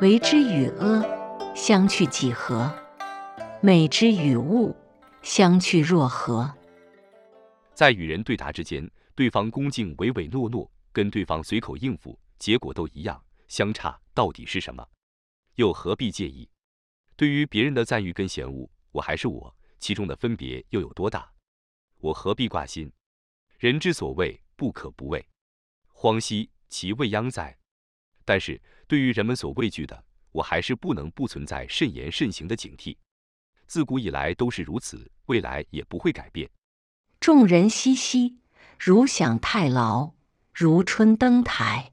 为之与阿，相去几何？美之与物，相去若何？在与人对答之间，对方恭敬唯唯诺诺，跟对方随口应付，结果都一样，相差到底是什么？又何必介意？对于别人的赞誉跟嫌恶，我还是我，其中的分别又有多大？我何必挂心？人之所谓不可不畏，荒兮其未央哉！但是对于人们所畏惧的，我还是不能不存在慎言慎行的警惕。自古以来都是如此，未来也不会改变。众人熙熙，如享太牢，如春登台。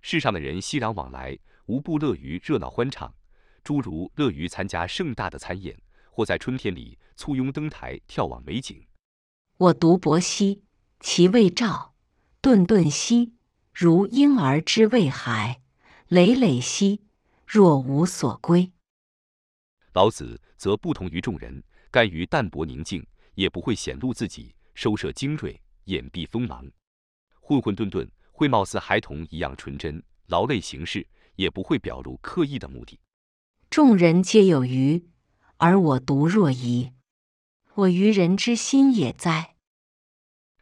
世上的人熙攘往来，无不乐于热闹欢唱。诸如乐于参加盛大的餐宴，或在春天里簇拥登台眺望美景。我独泊兮，其未兆；顿顿兮，如婴儿之未孩；累累兮，若无所归。老子则不同于众人，甘于淡泊宁静，也不会显露自己，收摄精锐，掩蔽锋芒。混混沌沌，会貌似孩童一样纯真，劳累行事，也不会表露刻意的目的。众人皆有余，而我独若遗。我愚人之心也哉！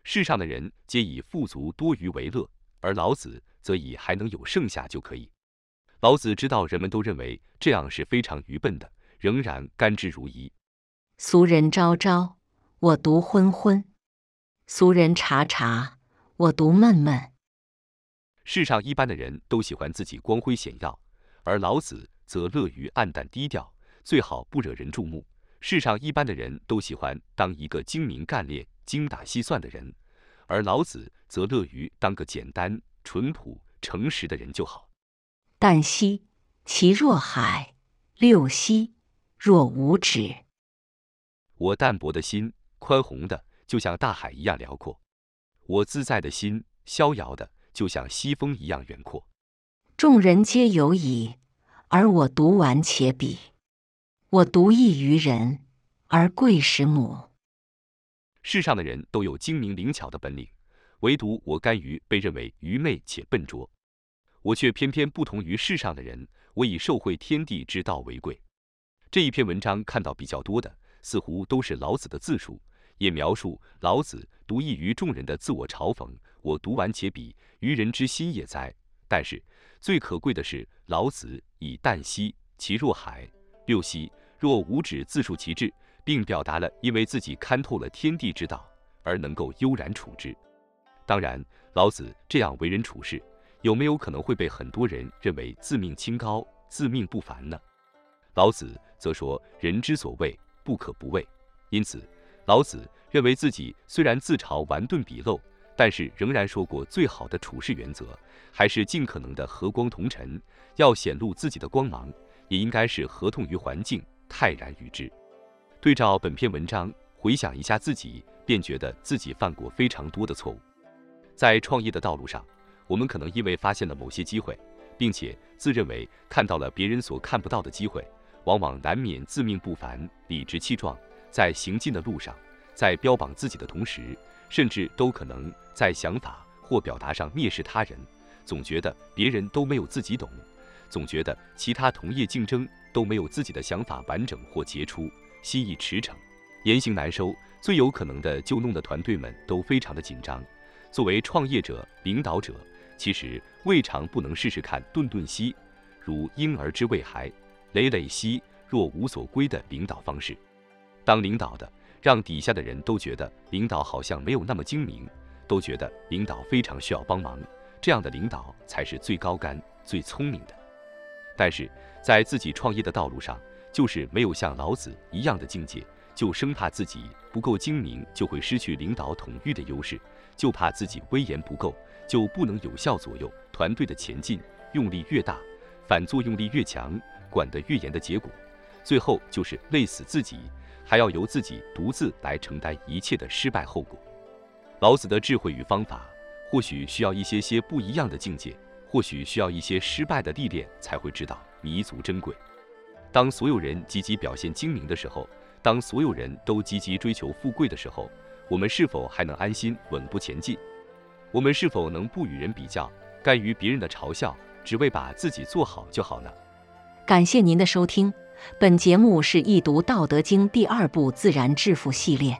世上的人皆以富足多余为乐，而老子则以还能有剩下就可以。老子知道人们都认为这样是非常愚笨的，仍然甘之如饴。俗人昭昭，我独昏昏；俗人察察，我独闷闷。世上一般的人都喜欢自己光辉显耀，而老子。则乐于暗淡低调，最好不惹人注目。世上一般的人都喜欢当一个精明干练、精打细算的人，而老子则乐于当个简单、淳朴、诚实的人就好。淡兮其若海，六兮若无止。我淡泊的心，宽宏的，就像大海一样辽阔；我自在的心，逍遥的，就像西风一样远阔。众人皆有矣。而我独顽且鄙，我独异于人，而贵使母。世上的人都有精明灵巧的本领，唯独我甘于被认为愚昧且笨拙。我却偏偏不同于世上的人，我以受惠天地之道为贵。这一篇文章看到比较多的，似乎都是老子的自述，也描述老子独异于众人的自我嘲讽。我独顽且鄙，愚人之心也哉！但是。最可贵的是，老子以“淡兮其若海，六兮若无止”自述其志，并表达了因为自己看透了天地之道而能够悠然处之。当然，老子这样为人处事，有没有可能会被很多人认为自命清高、自命不凡呢？老子则说：“人之所畏，不可不畏。”因此，老子认为自己虽然自嘲顽钝鄙陋。但是仍然说过，最好的处事原则还是尽可能的和光同尘，要显露自己的光芒，也应该是合同于环境，泰然于之。对照本篇文章，回想一下自己，便觉得自己犯过非常多的错误。在创业的道路上，我们可能因为发现了某些机会，并且自认为看到了别人所看不到的机会，往往难免自命不凡、理直气壮，在行进的路上，在标榜自己的同时。甚至都可能在想法或表达上蔑视他人，总觉得别人都没有自己懂，总觉得其他同业竞争都没有自己的想法完整或杰出，心意驰骋，言行难收，最有可能的就弄得团队们都非常的紧张。作为创业者、领导者，其实未尝不能试试看顿顿兮如婴儿之未孩，累累兮若无所归的领导方式。当领导的。让底下的人都觉得领导好像没有那么精明，都觉得领导非常需要帮忙，这样的领导才是最高干、最聪明的。但是在自己创业的道路上，就是没有像老子一样的境界，就生怕自己不够精明，就会失去领导统御的优势；就怕自己威严不够，就不能有效左右团队的前进。用力越大，反作用力越强，管得越严的结果，最后就是累死自己。还要由自己独自来承担一切的失败后果。老子的智慧与方法，或许需要一些些不一样的境界，或许需要一些失败的历练，才会知道弥足珍贵。当所有人积极表现精明的时候，当所有人都积极追求富贵的时候，我们是否还能安心稳步前进？我们是否能不与人比较，甘于别人的嘲笑，只为把自己做好就好呢？感谢您的收听，本节目是易读《道德经》第二部自然致富系列，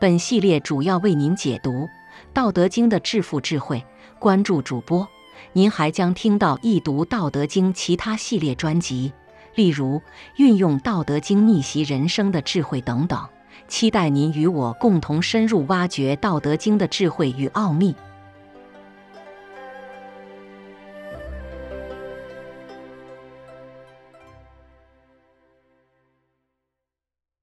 本系列主要为您解读《道德经》的致富智慧。关注主播，您还将听到易读《道德经》其他系列专辑，例如运用《道德经》逆袭人生的智慧等等。期待您与我共同深入挖掘《道德经》的智慧与奥秘。